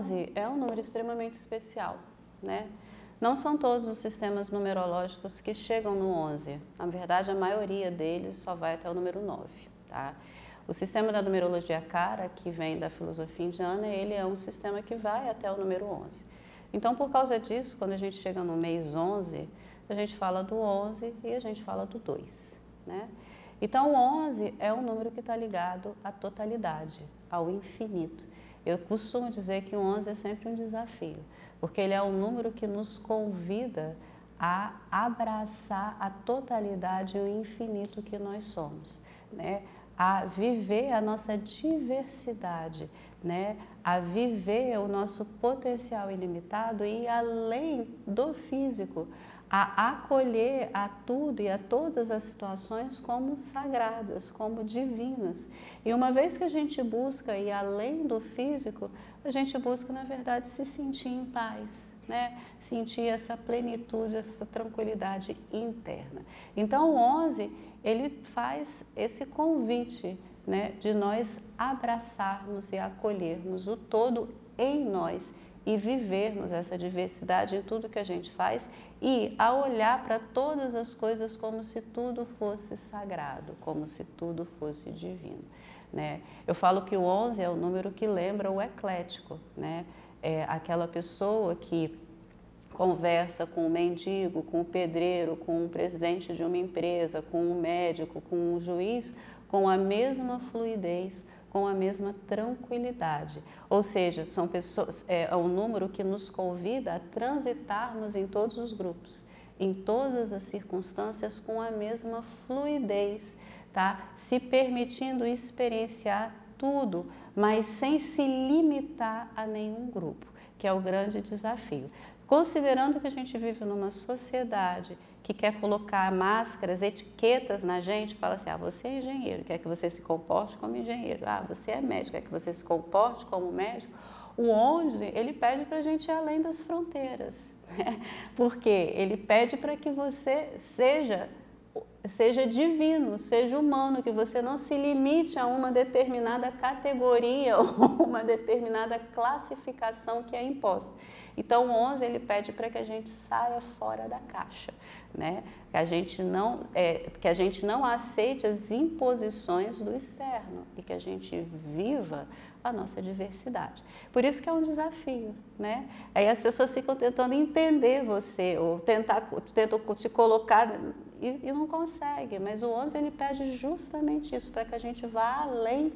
11 é um número extremamente especial, né? Não são todos os sistemas numerológicos que chegam no 11. Na verdade, a maioria deles só vai até o número 9, tá? O sistema da numerologia cara, que vem da filosofia indiana, ele é um sistema que vai até o número 11. Então, por causa disso, quando a gente chega no mês 11, a gente fala do 11 e a gente fala do 2, né? Então, o 11 é um número que está ligado à totalidade, ao infinito. Eu costumo dizer que o 11 é sempre um desafio, porque ele é um número que nos convida a abraçar a totalidade e o infinito que nós somos, né? A viver a nossa diversidade, né? a viver o nosso potencial ilimitado e além do físico, a acolher a tudo e a todas as situações como sagradas, como divinas. E uma vez que a gente busca ir além do físico, a gente busca, na verdade, se sentir em paz, né? Sentir essa plenitude, essa tranquilidade interna. Então, o 11, ele faz esse convite, né, de nós abraçarmos e acolhermos o todo em nós e vivermos essa diversidade em tudo que a gente faz e a olhar para todas as coisas como se tudo fosse sagrado, como se tudo fosse divino. Né? Eu falo que o 11 é o número que lembra o eclético, né? É aquela pessoa que conversa com o mendigo, com o pedreiro, com o presidente de uma empresa, com o médico, com o juiz, com a mesma fluidez, com a mesma tranquilidade. Ou seja, são pessoas, é, é um número que nos convida a transitarmos em todos os grupos, em todas as circunstâncias com a mesma fluidez, tá? Se permitindo experienciar tudo, mas sem se limitar a nenhum grupo, que é o grande desafio. Considerando que a gente vive numa sociedade que quer colocar máscaras, etiquetas na gente, fala assim: ah, você é engenheiro, quer que você se comporte como engenheiro. Ah, você é médico, quer que você se comporte como médico. O onde ele pede para a gente ir além das fronteiras, né? porque ele pede para que você seja seja divino, seja humano, que você não se limite a uma determinada categoria ou uma determinada classificação que é imposta. Então, o 11 ele pede para que a gente saia fora da caixa, né? Que a gente não é, que a gente não aceite as imposições do externo e que a gente viva a nossa diversidade. Por isso que é um desafio, né? Aí as pessoas ficam tentando entender você ou tentar tentam te colocar e, e não consegue. Mas o 11 ele pede justamente isso para que a gente vá além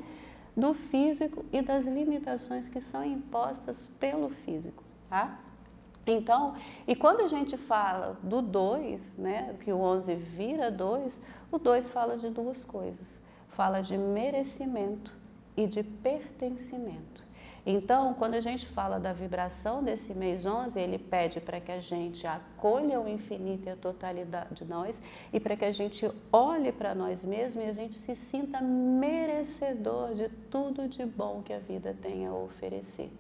do físico e das limitações que são impostas pelo físico tá? Então, e quando a gente fala do 2, né, que o 11 vira 2, o 2 fala de duas coisas. Fala de merecimento e de pertencimento. Então, quando a gente fala da vibração desse mês 11, ele pede para que a gente acolha o infinito e a totalidade de nós e para que a gente olhe para nós mesmos e a gente se sinta merecedor de tudo de bom que a vida tem a oferecer.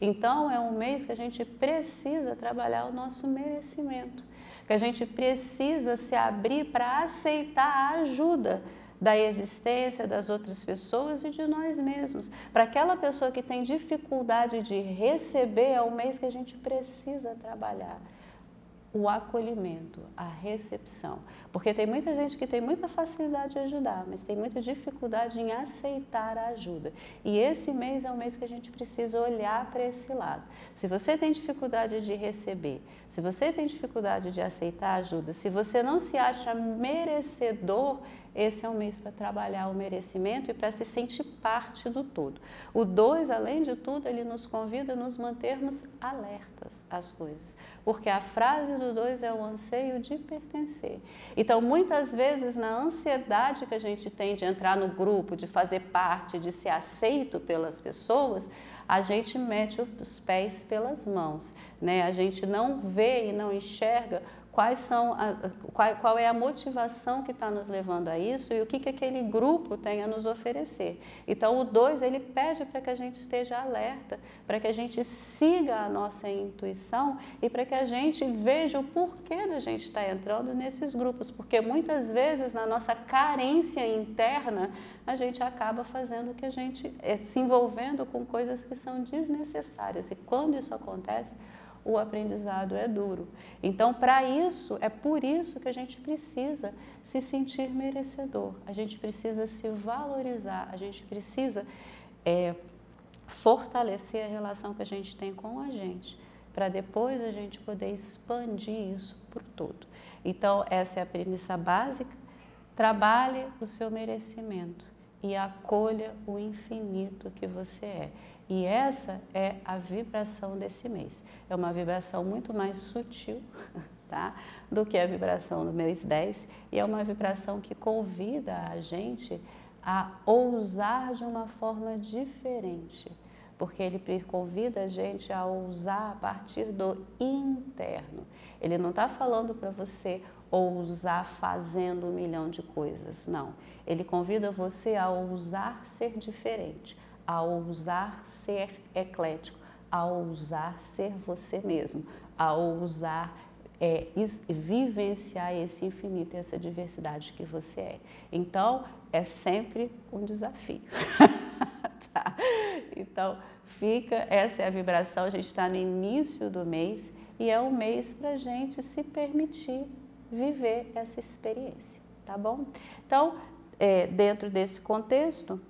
Então, é um mês que a gente precisa trabalhar o nosso merecimento, que a gente precisa se abrir para aceitar a ajuda da existência das outras pessoas e de nós mesmos. Para aquela pessoa que tem dificuldade de receber, é o mês que a gente precisa trabalhar o acolhimento, a recepção. Porque tem muita gente que tem muita facilidade de ajudar, mas tem muita dificuldade em aceitar a ajuda. E esse mês é o mês que a gente precisa olhar para esse lado. Se você tem dificuldade de receber, se você tem dificuldade de aceitar ajuda, se você não se acha merecedor, esse é o mês para trabalhar o merecimento e para se sentir parte do todo. O 2, além de tudo, ele nos convida a nos mantermos alertas às coisas, porque a frase do 2 é o anseio de pertencer. Então, muitas vezes, na ansiedade que a gente tem de entrar no grupo, de fazer parte, de ser aceito pelas pessoas, a gente mete os pés pelas mãos, né? A gente não vê e não enxerga quais são a, qual, qual, é a motivação que está nos levando a isso e o que, que aquele grupo tem a nos oferecer. Então o 2 ele pede para que a gente esteja alerta, para que a gente siga a nossa intuição e para que a gente veja o porquê da gente estar tá entrando nesses grupos, porque muitas vezes na nossa carência interna a gente acaba fazendo que a gente é, se envolvendo com coisas que são desnecessárias e quando isso acontece o aprendizado é duro. Então, para isso, é por isso que a gente precisa se sentir merecedor, a gente precisa se valorizar, a gente precisa é, fortalecer a relação que a gente tem com a gente, para depois a gente poder expandir isso por todo. Então, essa é a premissa básica. Trabalhe o seu merecimento e acolha o infinito que você é. E essa é a vibração desse mês. É uma vibração muito mais sutil, tá? Do que a vibração do mês 10 e é uma vibração que convida a gente a ousar de uma forma diferente, porque ele convida a gente a ousar a partir do interno. Ele não está falando para você ousar fazendo um milhão de coisas, não. Ele convida você a ousar ser diferente, a ousar ser eclético, a ousar ser você mesmo, a ousar é, vivenciar esse infinito, essa diversidade que você é. Então, é sempre um desafio. Então, fica, essa é a vibração, a gente está no início do mês e é um mês para a gente se permitir viver essa experiência, tá bom? Então, é, dentro desse contexto,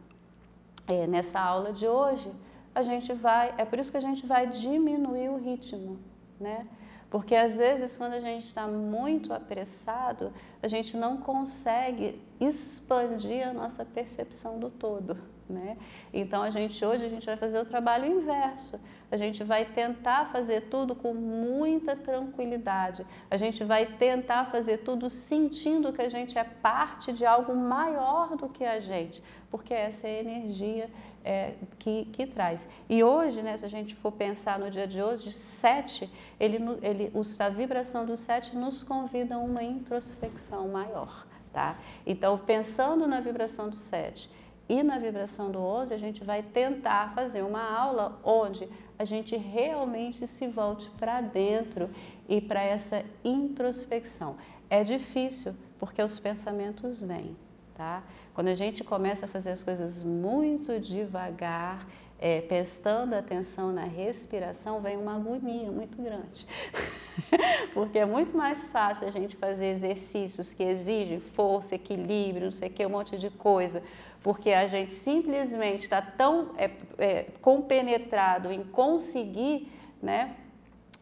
é, nessa aula de hoje, a gente vai, é por isso que a gente vai diminuir o ritmo, né? Porque às vezes quando a gente está muito apressado, a gente não consegue expandir a nossa percepção do todo. Né? Então a gente hoje a gente vai fazer o trabalho inverso. A gente vai tentar fazer tudo com muita tranquilidade. A gente vai tentar fazer tudo sentindo que a gente é parte de algo maior do que a gente, porque essa é a energia é, que, que traz. E hoje, né, se a gente for pensar no dia de hoje, sete, ele, ele, a vibração do sete nos convida a uma introspecção maior. Tá? Então, pensando na vibração do sete e na vibração do 11, a gente vai tentar fazer uma aula onde a gente realmente se volte para dentro e para essa introspecção. É difícil porque os pensamentos vêm, tá? Quando a gente começa a fazer as coisas muito devagar, é, prestando atenção na respiração, vem uma agonia muito grande. Porque é muito mais fácil a gente fazer exercícios que exigem força, equilíbrio, não sei o que, um monte de coisa, porque a gente simplesmente está tão é, é, compenetrado em conseguir, né?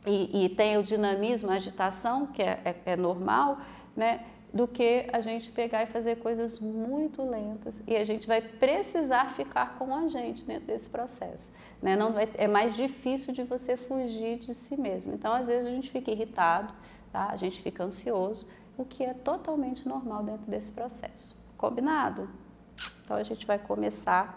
E, e, tem o dinamismo, a agitação, que é, é, é normal, né? Do que a gente pegar e fazer coisas muito lentas e a gente vai precisar ficar com a gente dentro desse processo. Né? Não vai, é mais difícil de você fugir de si mesmo. Então, às vezes, a gente fica irritado, tá? a gente fica ansioso, o que é totalmente normal dentro desse processo. Combinado? Então, a gente vai começar